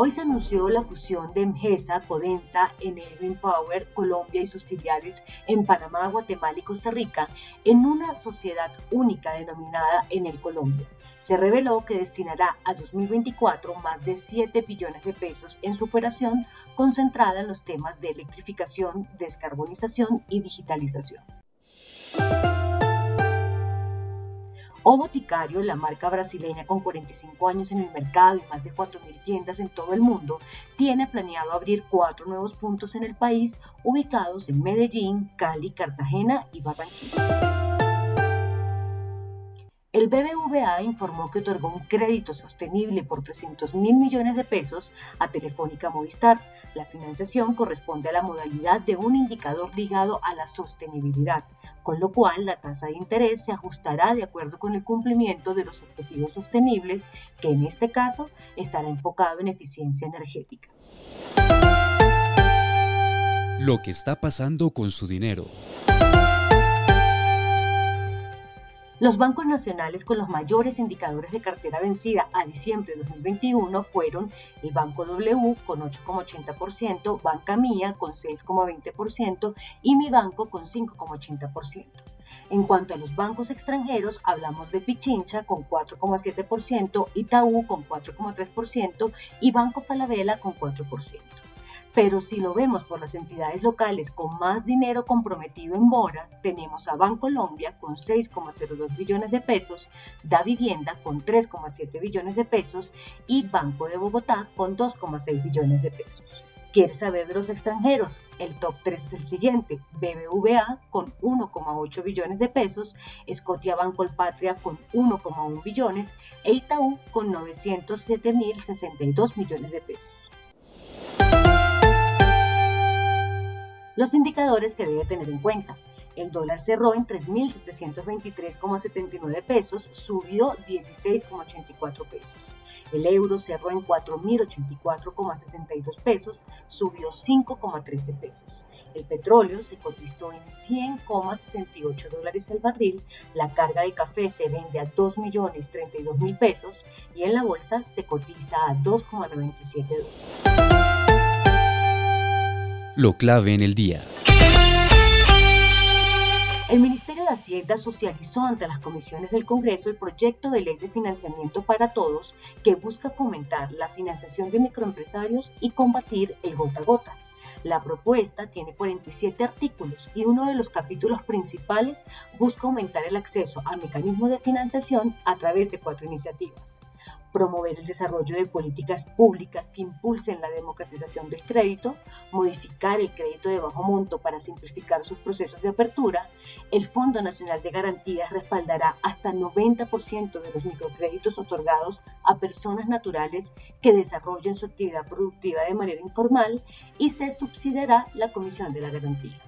Hoy se anunció la fusión de Emgesa, Codensa, Enel Power, Colombia y sus filiales en Panamá, Guatemala y Costa Rica en una sociedad única denominada Enel Colombia. Se reveló que destinará a 2024 más de 7 billones de pesos en su operación concentrada en los temas de electrificación, descarbonización y digitalización. O Boticario, la marca brasileña con 45 años en el mercado y más de 4.000 tiendas en todo el mundo, tiene planeado abrir cuatro nuevos puntos en el país ubicados en Medellín, Cali, Cartagena y Barranquilla. El BBVA informó que otorgó un crédito sostenible por 300 mil millones de pesos a Telefónica Movistar. La financiación corresponde a la modalidad de un indicador ligado a la sostenibilidad, con lo cual la tasa de interés se ajustará de acuerdo con el cumplimiento de los objetivos sostenibles, que en este caso estará enfocado en eficiencia energética. Lo que está pasando con su dinero. Los bancos nacionales con los mayores indicadores de cartera vencida a diciembre de 2021 fueron el Banco W con 8,80%, Banca Mía con 6,20% y Mi Banco con 5,80%. En cuanto a los bancos extranjeros, hablamos de Pichincha con 4,7%, Itaú con 4,3% y Banco Falabella con 4%. Pero si lo vemos por las entidades locales con más dinero comprometido en mora, tenemos a Bancolombia con 6,02 billones de pesos, Da Vivienda con 3,7 billones de pesos y Banco de Bogotá con 2,6 billones de pesos. ¿Quieres saber de los extranjeros? El top 3 es el siguiente. BBVA con 1,8 billones de pesos, Scotia Banco Patria con 1,1 billones e Itaú con 907.062 millones de pesos. Los indicadores que debe tener en cuenta. El dólar cerró en 3.723,79 pesos, subió 16,84 pesos. El euro cerró en 4.084,62 pesos, subió 5,13 pesos. El petróleo se cotizó en 100,68 dólares el barril. La carga de café se vende a 2.032.000 pesos y en la bolsa se cotiza a 2,97 dólares lo clave en el día. El Ministerio de Hacienda socializó ante las comisiones del Congreso el proyecto de ley de financiamiento para todos que busca fomentar la financiación de microempresarios y combatir el gota a gota. La propuesta tiene 47 artículos y uno de los capítulos principales busca aumentar el acceso a mecanismos de financiación a través de cuatro iniciativas promover el desarrollo de políticas públicas que impulsen la democratización del crédito, modificar el crédito de bajo monto para simplificar sus procesos de apertura, el Fondo Nacional de Garantías respaldará hasta 90% de los microcréditos otorgados a personas naturales que desarrollen su actividad productiva de manera informal y se subsidiará la Comisión de la Garantía.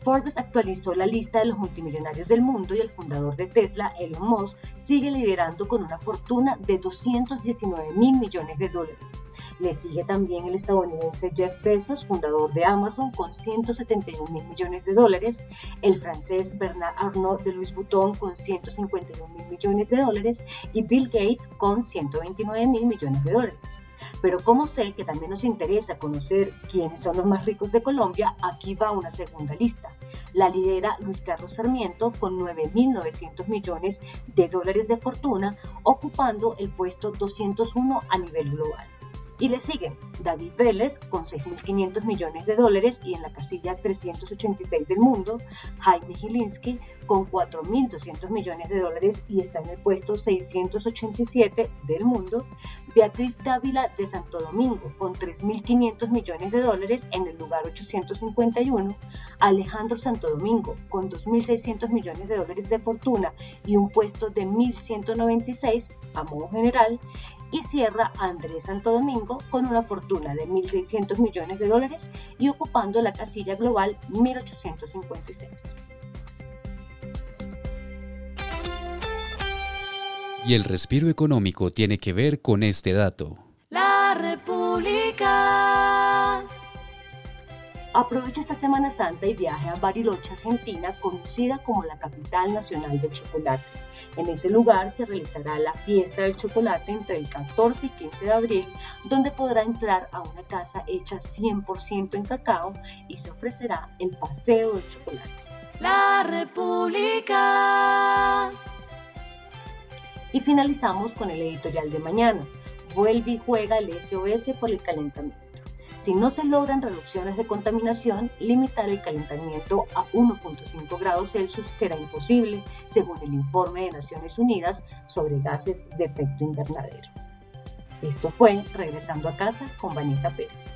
Forbes actualizó la lista de los multimillonarios del mundo y el fundador de Tesla, Elon Musk, sigue liderando con una fortuna de 219 mil millones de dólares. Le sigue también el estadounidense Jeff Bezos, fundador de Amazon, con 171 mil millones de dólares, el francés Bernard Arnault de Louis Vuitton con 151 mil millones de dólares y Bill Gates con 129 mil millones de dólares. Pero como sé que también nos interesa conocer quiénes son los más ricos de Colombia, aquí va una segunda lista. La lidera Luis Carlos Sarmiento con 9.900 millones de dólares de fortuna, ocupando el puesto 201 a nivel global. Y le siguen David Vélez con 6.500 millones de dólares y en la casilla 386 del mundo, Jaime Gilinski con 4.200 millones de dólares y está en el puesto 687 del mundo, Beatriz Dávila de Santo Domingo con 3.500 millones de dólares en el lugar 851, Alejandro Santo Domingo con 2.600 millones de dólares de fortuna y un puesto de 1.196 a modo general, y cierra Andrés Santo Domingo con una fortuna de 1.600 millones de dólares y ocupando la casilla global 1.856. Y el respiro económico tiene que ver con este dato. La República. Aprovecha esta Semana Santa y viaje a Bariloche, Argentina, conocida como la capital nacional del chocolate. En ese lugar se realizará la fiesta del chocolate entre el 14 y 15 de abril, donde podrá entrar a una casa hecha 100% en cacao y se ofrecerá el paseo del chocolate. La República. Y finalizamos con el editorial de mañana. Vuelve y juega el SOS por el calentamiento. Si no se logran reducciones de contaminación, limitar el calentamiento a 1.5 grados Celsius será imposible, según el informe de Naciones Unidas sobre gases de efecto invernadero. Esto fue Regresando a casa con Vanessa Pérez.